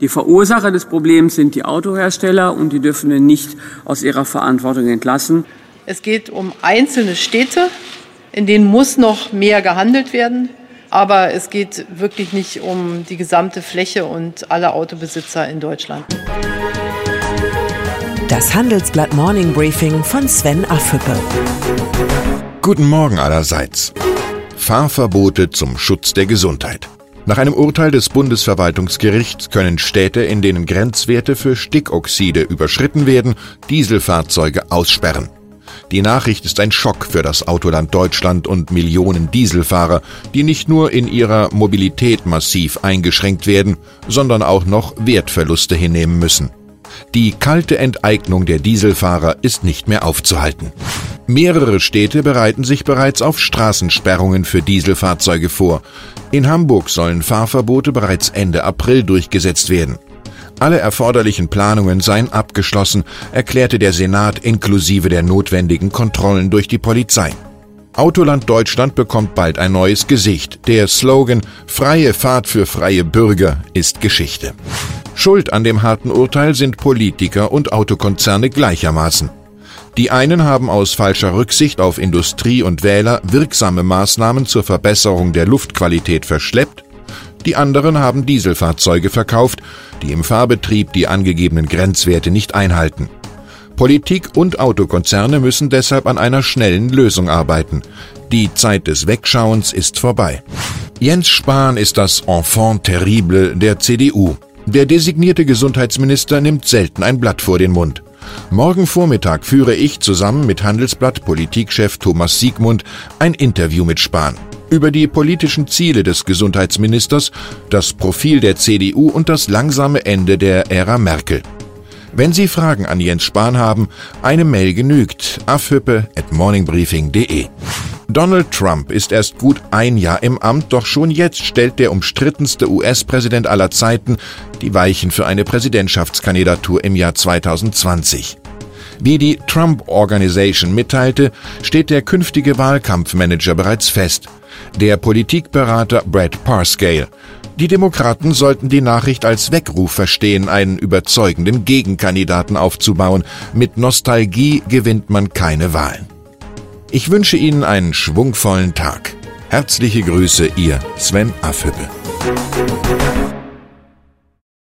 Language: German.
Die Verursacher des Problems sind die Autohersteller und die dürfen wir nicht aus ihrer Verantwortung entlassen. Es geht um einzelne Städte, in denen muss noch mehr gehandelt werden. Aber es geht wirklich nicht um die gesamte Fläche und alle Autobesitzer in Deutschland. Das Handelsblatt Morning Briefing von Sven Affüppe. Guten Morgen allerseits. Fahrverbote zum Schutz der Gesundheit. Nach einem Urteil des Bundesverwaltungsgerichts können Städte, in denen Grenzwerte für Stickoxide überschritten werden, Dieselfahrzeuge aussperren. Die Nachricht ist ein Schock für das Autoland Deutschland und Millionen Dieselfahrer, die nicht nur in ihrer Mobilität massiv eingeschränkt werden, sondern auch noch Wertverluste hinnehmen müssen. Die kalte Enteignung der Dieselfahrer ist nicht mehr aufzuhalten. Mehrere Städte bereiten sich bereits auf Straßensperrungen für Dieselfahrzeuge vor. In Hamburg sollen Fahrverbote bereits Ende April durchgesetzt werden. Alle erforderlichen Planungen seien abgeschlossen, erklärte der Senat inklusive der notwendigen Kontrollen durch die Polizei. Autoland Deutschland bekommt bald ein neues Gesicht. Der Slogan Freie Fahrt für freie Bürger ist Geschichte. Schuld an dem harten Urteil sind Politiker und Autokonzerne gleichermaßen. Die einen haben aus falscher Rücksicht auf Industrie und Wähler wirksame Maßnahmen zur Verbesserung der Luftqualität verschleppt, die anderen haben Dieselfahrzeuge verkauft, die im Fahrbetrieb die angegebenen Grenzwerte nicht einhalten. Politik und Autokonzerne müssen deshalb an einer schnellen Lösung arbeiten. Die Zeit des Wegschauens ist vorbei. Jens Spahn ist das Enfant terrible der CDU. Der designierte Gesundheitsminister nimmt selten ein Blatt vor den Mund. Morgen Vormittag führe ich zusammen mit Handelsblatt Politikchef Thomas Siegmund ein Interview mit Spahn über die politischen Ziele des Gesundheitsministers, das Profil der CDU und das langsame Ende der Ära Merkel. Wenn Sie Fragen an Jens Spahn haben, eine Mail genügt. afhüppe at morningbriefing.de. Donald Trump ist erst gut ein Jahr im Amt, doch schon jetzt stellt der umstrittenste US-Präsident aller Zeiten die Weichen für eine Präsidentschaftskandidatur im Jahr 2020. Wie die Trump Organization mitteilte, steht der künftige Wahlkampfmanager bereits fest. Der Politikberater Brad Parscale. Die Demokraten sollten die Nachricht als Weckruf verstehen, einen überzeugenden Gegenkandidaten aufzubauen. Mit Nostalgie gewinnt man keine Wahlen. Ich wünsche Ihnen einen schwungvollen Tag. Herzliche Grüße, Ihr Sven Affüppe.